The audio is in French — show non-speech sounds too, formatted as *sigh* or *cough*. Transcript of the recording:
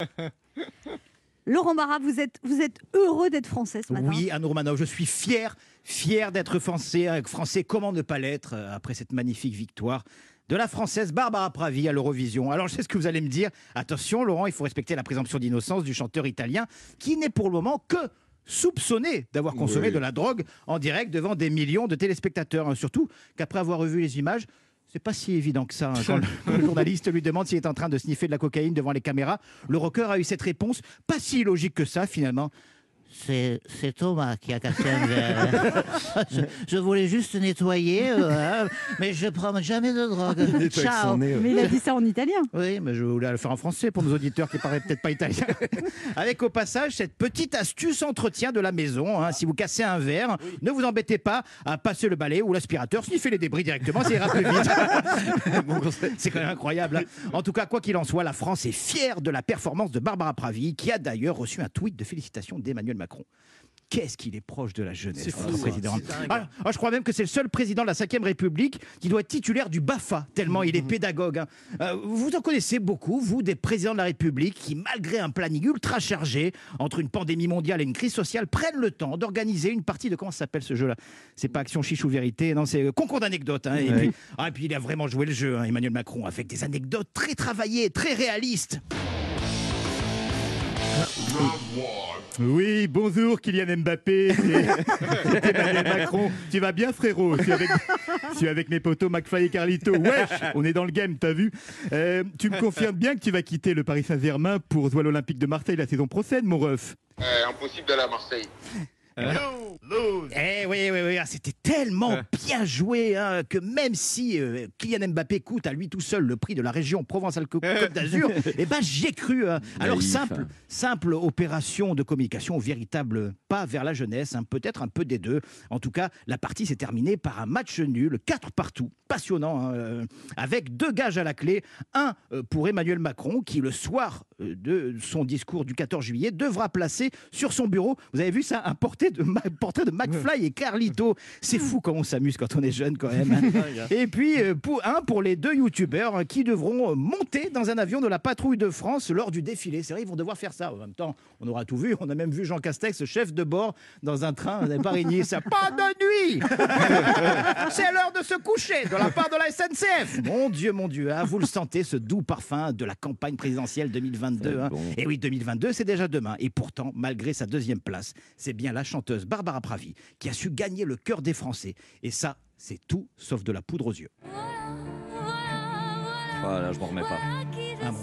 *laughs* Laurent Barra, vous êtes, vous êtes heureux d'être français ce matin Oui, Anne Romanov, je suis fier, fier d'être français. Avec français, comment ne pas l'être euh, après cette magnifique victoire de la française Barbara Pravi à l'Eurovision. Alors je sais ce que vous allez me dire. Attention, Laurent, il faut respecter la présomption d'innocence du chanteur italien qui n'est pour le moment que soupçonné d'avoir consommé Oui. de la drogue en direct devant des millions de téléspectateurs. hein. Surtout qu'après avoir revu les images, c'est pas si évident que ça. hein. Quand *laughs* le, quand le journaliste lui demande s'il est en train de sniffer de la cocaïne devant les caméras, le rocker a eu cette réponse, pas si logique que ça finalement. C'est c'est Thomas qui a cassé un verre. *laughs* je, je voulais juste nettoyer, euh, hein, mais je prends jamais de drogue. Ciao. Mais il a dit ça en italien. Oui, mais je voulais le faire en français pour nos auditeurs qui paraissent peut-être pas italiens. *laughs* Avec au passage cette petite astuce entretien de la maison. hein. Si vous cassez un verre, ne vous embêtez pas à passer le balai ou l'aspirateur, sniffer les débris directement, ça ira plus vite. *laughs* C'est quand même incroyable. hein. En tout cas, quoi qu'il en soit, la France est fière de la performance de Barbara Pravi, qui a d'ailleurs reçu un tweet de félicitations d'Emmanuel Macron. Qu'est-ce qu'il est proche de la jeunesse, fou, ça. président. Ah, ah, je crois même que c'est le seul président de la Ve République qui doit être titulaire du BAFA, tellement il est pédagogue. hein. Euh, vous en connaissez beaucoup, vous, des présidents de la République qui, malgré un planning ultra chargé, entre une pandémie mondiale et une crise sociale, prennent le temps d'organiser une partie de... Comment s'appelle ce jeu-là? C'est pas Action Chichou Vérité, non, c'est euh, Concours d'anecdotes. hein. Et, Ouais. ah, et puis il a vraiment joué le jeu, hein, Emmanuel Macron, avec des anecdotes très travaillées, très réalistes. Oui, bonjour Kylian Mbappé, c'est *laughs* c'est Emmanuel Macron. Tu vas bien frérot? Je suis, avec, je suis avec mes potos McFly et Carlito. Wesh, on est dans le game, t'as vu? Euh, Tu me confirmes bien que tu vas quitter le Paris Saint-Germain pour jouer à l'Olympique de Marseille la saison prochaine, mon ref impossible d'aller à Marseille. Eh oui, oui, oui, ah, c'était tellement bien joué hein, que même si euh, Kylian Mbappé coûte à lui tout seul le prix de la région Provence-Alpes-Côte *laughs* d'Azur, eh ben j'y ai cru. hein. Alors Naïf, simple, hein. simple opération de communication, véritable pas vers la jeunesse, hein, peut-être un peu des deux. En tout cas, la partie s'est terminée par un match nul, 4 partout, passionnant, hein, euh, avec deux gages à la clé. Un euh, pour Emmanuel Macron, qui le soir euh, de son discours du 14 juillet devra placer sur son bureau, vous avez vu ça, un portrait de, Ma- portrait de McFly et Carlito. C'est fou comment on s'amuse quand on est jeune quand même. hein. *laughs* Et puis euh, pour, un pour les deux youtubeurs hein, qui devront euh, monter dans un avion de la patrouille de France lors du défilé. C'est vrai, ils vont devoir faire ça. En même temps, on aura tout vu. On a même vu Jean Castex, chef de bord, dans un train. Pas régné ça. *laughs* Pas de nuit *laughs* C'est l'heure de se coucher de la part de la SNCF. Mon Dieu, mon Dieu, hein, vous le sentez, ce doux parfum de la campagne présidentielle 2022. hein. Et oui, 2022, c'est déjà demain. Et pourtant, malgré sa deuxième place, c'est bien la chanteuse Barbara Pravi qui a su gagner le cœur des Français. Et ça, c'est tout sauf de la poudre aux yeux. Voilà, je m'en remets pas. Ah bon.